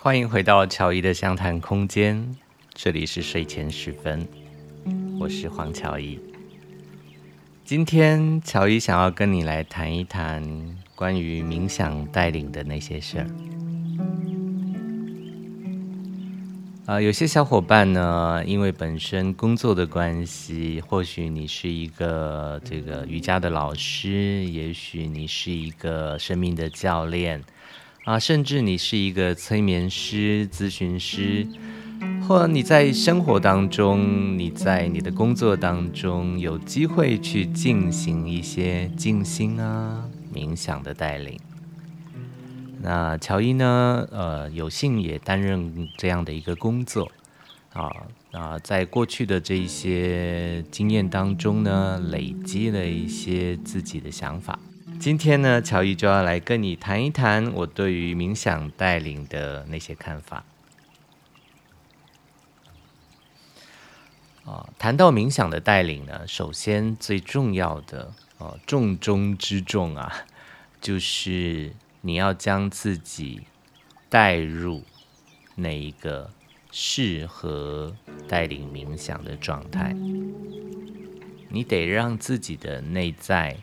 欢迎回到乔伊的相谈空间，这里是睡前时分，我是黄乔伊。今天乔伊想要跟你来谈一谈关于冥想带领的那些事儿。啊、有些小伙伴呢，因为本身工作的关系，或许你是一个这个瑜伽的老师，也许你是一个生命的教练。啊，甚至你是一个催眠师、咨询师，或你在生活当中，你在你的工作当中有机会去进行一些静心啊、冥想的带领。那乔伊呢，呃，有幸也担任这样的一个工作，啊啊，在过去的这一些经验当中呢，累积了一些自己的想法。今天呢，乔伊就要来跟你谈一谈我对于冥想带领的那些看法。啊，谈到冥想的带领呢，首先最重要的哦，重中之重啊，就是你要将自己带入那一个适合带领冥想的状态，你得让自己的内在。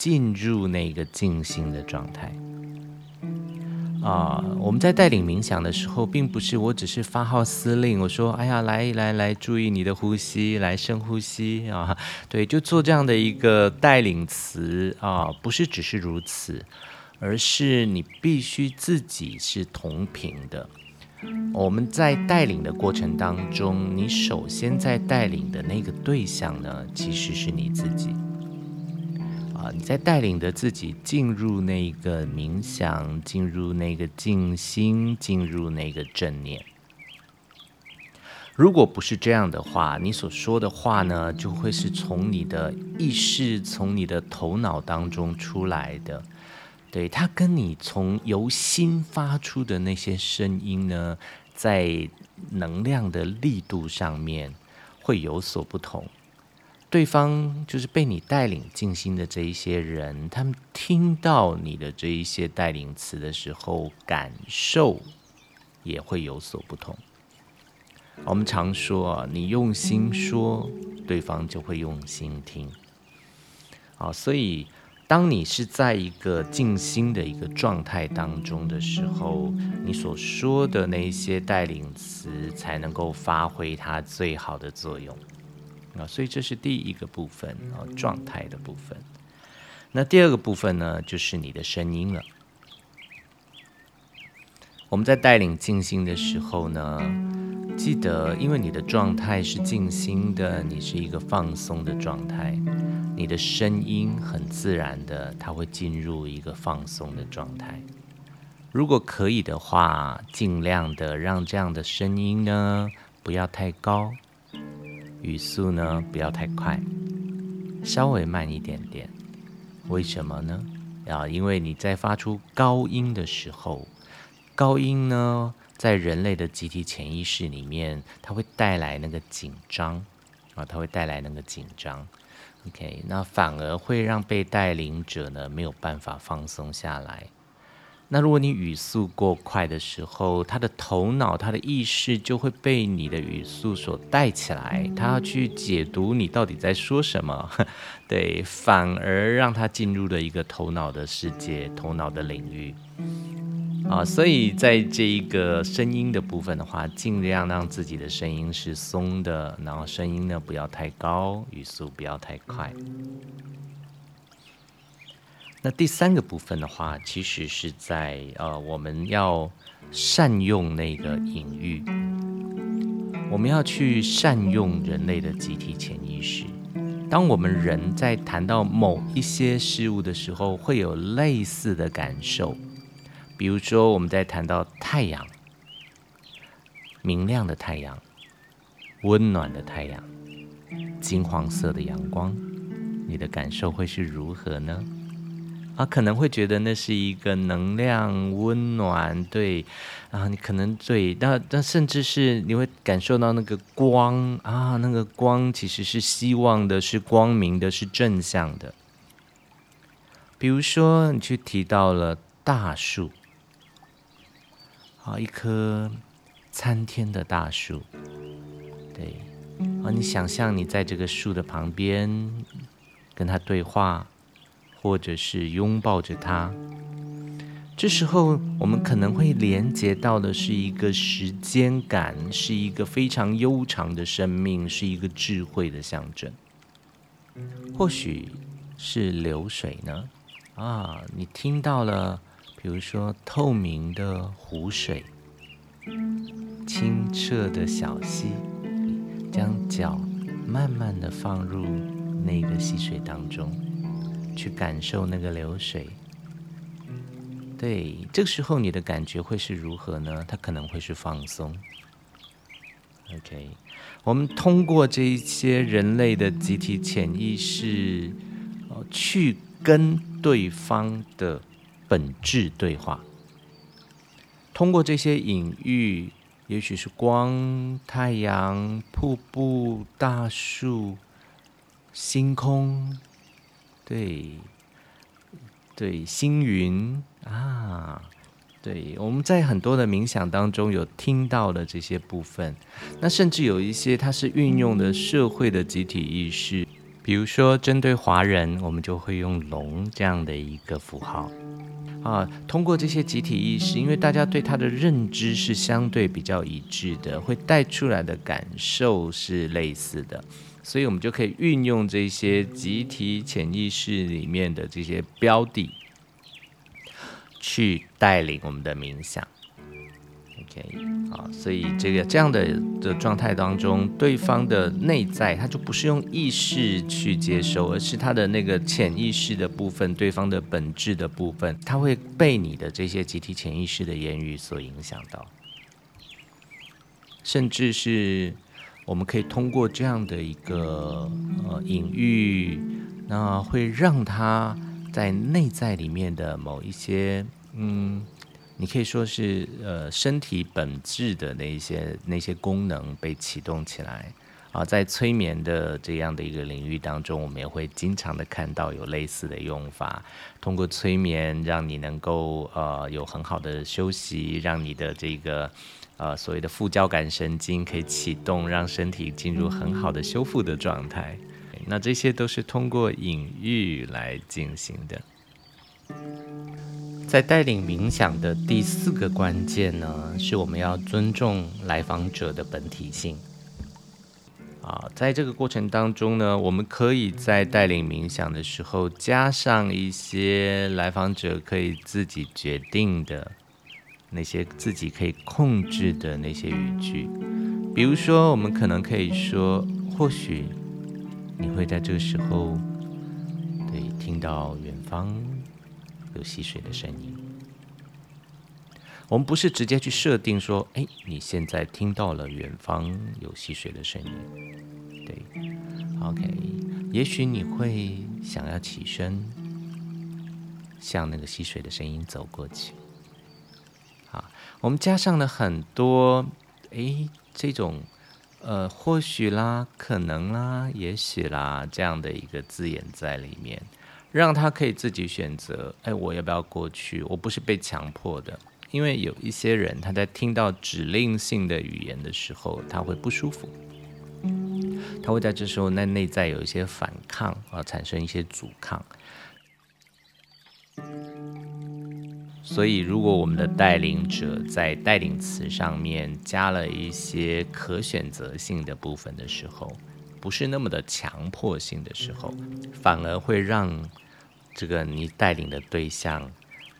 进入那个静心的状态啊！我们在带领冥想的时候，并不是我只是发号施令，我说：“哎呀，来来来，注意你的呼吸，来深呼吸啊！”对，就做这样的一个带领词啊，不是只是如此，而是你必须自己是同频的。我们在带领的过程当中，你首先在带领的那个对象呢，其实是你自己。啊，你在带领着自己进入那个冥想，进入那个静心，进入那个正念。如果不是这样的话，你所说的话呢，就会是从你的意识、从你的头脑当中出来的。对，它跟你从由心发出的那些声音呢，在能量的力度上面会有所不同。对方就是被你带领静心的这一些人，他们听到你的这一些带领词的时候，感受也会有所不同。我们常说啊，你用心说，对方就会用心听。好，所以当你是在一个静心的一个状态当中的时候，你所说的那些带领词才能够发挥它最好的作用。啊，所以这是第一个部分啊，状态的部分。那第二个部分呢，就是你的声音了。我们在带领静心的时候呢，记得，因为你的状态是静心的，你是一个放松的状态，你的声音很自然的，它会进入一个放松的状态。如果可以的话，尽量的让这样的声音呢，不要太高。语速呢，不要太快，稍微慢一点点。为什么呢？啊，因为你在发出高音的时候，高音呢，在人类的集体潜意识里面，它会带来那个紧张啊，它会带来那个紧张。OK，那反而会让被带领者呢，没有办法放松下来。那如果你语速过快的时候，他的头脑、他的意识就会被你的语速所带起来，他要去解读你到底在说什么，对，反而让他进入了一个头脑的世界、头脑的领域。啊，所以在这一个声音的部分的话，尽量让自己的声音是松的，然后声音呢不要太高，语速不要太快。那第三个部分的话，其实是在呃，我们要善用那个隐喻，我们要去善用人类的集体潜意识。当我们人在谈到某一些事物的时候，会有类似的感受。比如说，我们在谈到太阳，明亮的太阳，温暖的太阳，金黄色的阳光，你的感受会是如何呢？啊，可能会觉得那是一个能量温暖，对，啊，你可能对，那那甚至是你会感受到那个光啊，那个光其实是希望的，是光明的，是正向的。比如说，你去提到了大树，啊，一棵参天的大树，对，啊，你想象你在这个树的旁边，跟它对话，或者是拥抱着它。这时候，我们可能会连接到的是一个时间感，是一个非常悠长的生命，是一个智慧的象征。或许是流水呢？啊，你听到了，比如说透明的湖水，清澈的小溪，将脚慢慢的放入那个溪水当中，去感受那个流水。对，这个时候你的感觉会是如何呢？它可能会是放松。OK，我们通过这一些人类的集体潜意识，去跟对方的本质对话。通过这些隐喻，也许是光、太阳、瀑布、大树、星空，对。对，星云啊，对，我们在很多的冥想当中有听到的这些部分，那甚至有一些它是运用的社会的集体意识，比如说针对华人，我们就会用龙这样的一个符号啊，通过这些集体意识，因为大家对它的认知是相对比较一致的，会带出来的感受是类似的。所以，我们就可以运用这些集体潜意识里面的这些标的，去带领我们的冥想。OK，好，所以这个这样的的状态当中，对方的内在，他就不是用意识去接收，而是他的那个潜意识的部分，对方的本质的部分，他会被你的这些集体潜意识的言语所影响到，甚至是。我们可以通过这样的一个呃隐喻，那会让他在内在里面的某一些嗯，你可以说是呃身体本质的那一些那些功能被启动起来啊，在催眠的这样的一个领域当中，我们也会经常的看到有类似的用法，通过催眠让你能够呃有很好的休息，让你的这个。呃，所谓的副交感神经可以启动，让身体进入很好的修复的状态。那这些都是通过隐喻来进行的。在带领冥想的第四个关键呢，是我们要尊重来访者的本体性。啊，在这个过程当中呢，我们可以在带领冥想的时候加上一些来访者可以自己决定的。那些自己可以控制的那些语句，比如说，我们可能可以说：“或许你会在这个时候，对，听到远方有溪水的声音。”我们不是直接去设定说：“哎，你现在听到了远方有溪水的声音。”对，OK，也许你会想要起身，向那个溪水的声音走过去。我们加上了很多，诶，这种，呃，或许啦，可能啦，也许啦，这样的一个字眼在里面，让他可以自己选择，诶，我要不要过去？我不是被强迫的，因为有一些人他在听到指令性的语言的时候，他会不舒服，他会在这时候那内在有一些反抗啊，产生一些阻抗。所以，如果我们的带领者在带领词上面加了一些可选择性的部分的时候，不是那么的强迫性的时候，反而会让这个你带领的对象，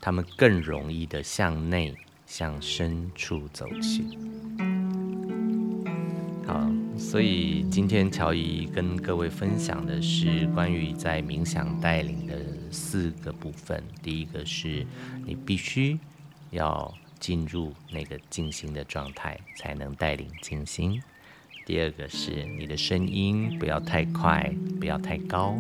他们更容易的向内、向深处走去。好，所以今天乔怡跟各位分享的是关于在冥想带领的四个部分。第一个是你必须要进入那个静心的状态，才能带领静心。第二个是你的声音不要太快，不要太高。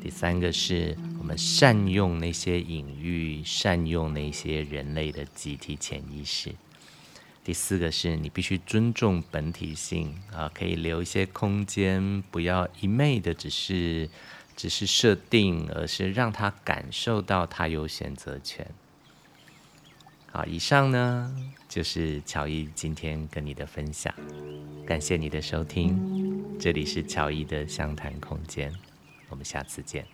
第三个是我们善用那些隐喻，善用那些人类的集体潜意识。第四个是你必须尊重本体性啊，可以留一些空间，不要一昧的只是只是设定，而是让他感受到他有选择权。好，以上呢就是乔伊今天跟你的分享，感谢你的收听，这里是乔伊的相谈空间，我们下次见。